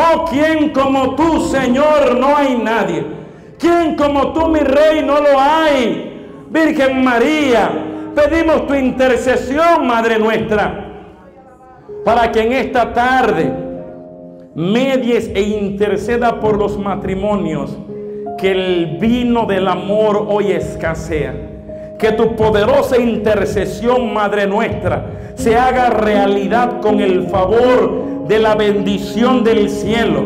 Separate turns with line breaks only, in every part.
Oh, ¿quién como tú, Señor? No hay nadie. ¿Quién como tú, mi rey? No lo hay. Virgen María, pedimos tu intercesión, Madre nuestra, para que en esta tarde medies e interceda por los matrimonios, que el vino del amor hoy escasea. Que tu poderosa intercesión, Madre nuestra, se haga realidad con el favor de la bendición del cielo.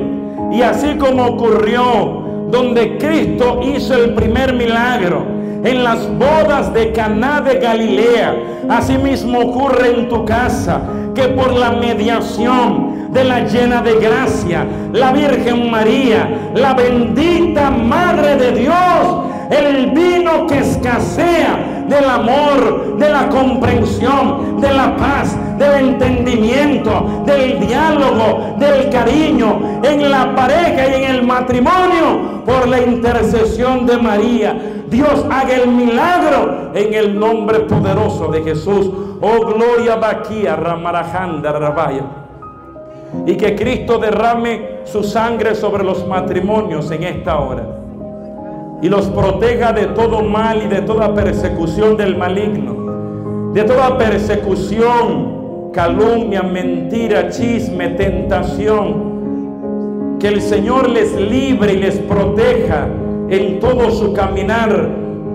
Y así como ocurrió donde Cristo hizo el primer milagro en las bodas de Caná de Galilea, asimismo ocurre en tu casa que por la mediación de la llena de gracia, la Virgen María, la bendita Madre de Dios, el vino que escasea del amor, de la comprensión, de la paz, del entendimiento, del diálogo, del cariño en la pareja y en el matrimonio por la intercesión de María. Dios haga el milagro en el nombre poderoso de Jesús. Oh gloria Baquía, Ramarajanda, Rabaya. Y que Cristo derrame su sangre sobre los matrimonios en esta hora y los proteja de todo mal y de toda persecución del maligno, de toda persecución, calumnia, mentira, chisme, tentación. Que el Señor les libre y les proteja en todo su caminar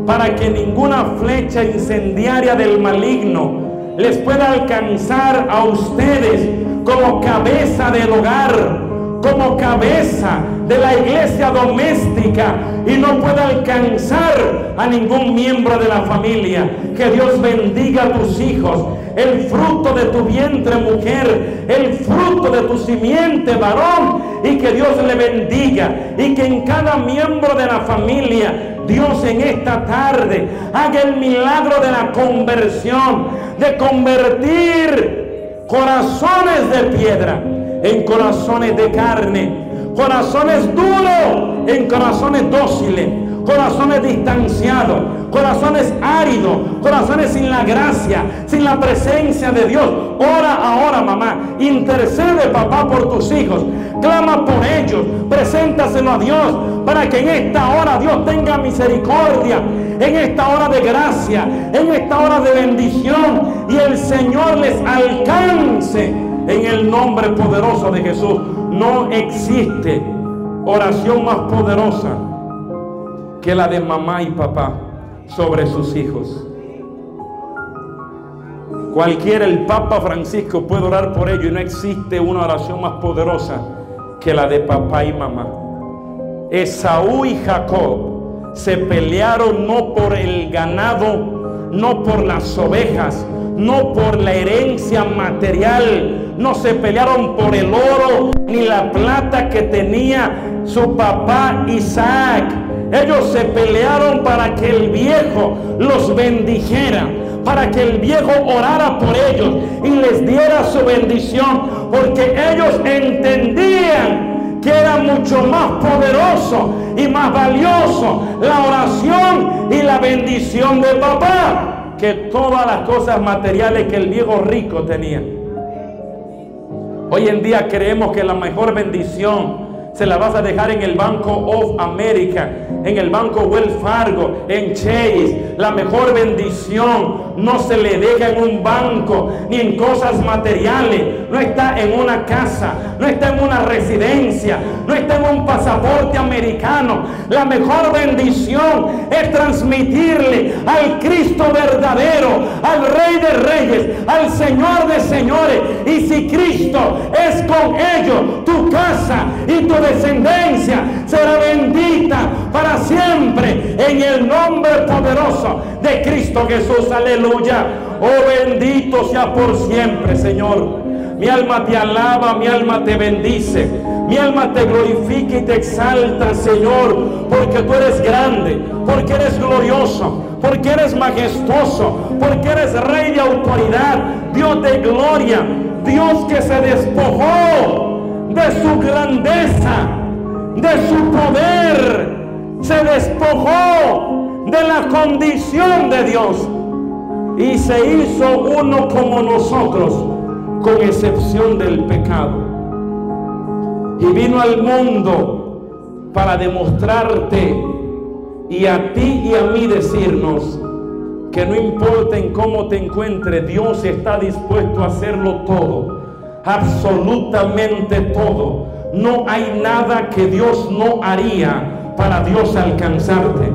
para que ninguna flecha incendiaria del maligno les pueda alcanzar a ustedes como cabeza del hogar como cabeza de la iglesia doméstica y no puede alcanzar a ningún miembro de la familia. Que Dios bendiga a tus hijos, el fruto de tu vientre mujer, el fruto de tu simiente varón. Y que Dios le bendiga. Y que en cada miembro de la familia Dios en esta tarde haga el milagro de la conversión, de convertir corazones de piedra en corazones de carne, corazones duros en corazones dóciles, corazones distanciados, corazones áridos, corazones sin la gracia, sin la presencia de Dios. Ora ahora, mamá, intercede, papá, por tus hijos, clama por ellos, preséntaselo a Dios para que en esta hora Dios tenga misericordia, en esta hora de gracia, en esta hora de bendición y el Señor les alcance en el nombre poderoso de Jesús. No existe oración más poderosa que la de mamá y papá sobre sus hijos. Cualquiera, el Papa Francisco puede orar por ello y no existe una oración más poderosa que la de papá y mamá. Esaú y Jacob se pelearon no por el ganado, no por las ovejas, no por la herencia material, no se pelearon por el oro ni la plata que tenía su papá Isaac. Ellos se pelearon para que el viejo los bendijera, para que el viejo orara por ellos y les diera su bendición, porque ellos entendían que era mucho más poderoso y más valioso la oración y la bendición de papá que todas las cosas materiales que el viejo rico tenía. Hoy en día creemos que la mejor bendición se la vas a dejar en el Banco of America, en el Banco Wells Fargo, en Chase. La mejor bendición no se le deja en un banco ni en cosas materiales. No está en una casa, no está en una residencia, no está en un pasaporte americano. La mejor bendición es transmitirle al Cristo verdadero, al Rey de Reyes, al Señor de Señores. Y si Cristo es con ellos, tu casa descendencia será bendita para siempre en el nombre poderoso de Cristo Jesús. Aleluya. Oh bendito sea por siempre, Señor. Mi alma te alaba, mi alma te bendice, mi alma te glorifica y te exalta, Señor, porque tú eres grande, porque eres glorioso, porque eres majestuoso, porque eres rey de autoridad, Dios de gloria, Dios que se despojó de su grandeza, de su poder, se despojó de la condición de Dios y se hizo uno como nosotros, con excepción del pecado. Y vino al mundo para demostrarte y a ti y a mí decirnos que no importa en cómo te encuentres, Dios está dispuesto a hacerlo todo absolutamente todo. No hay nada que Dios no haría para Dios alcanzarte.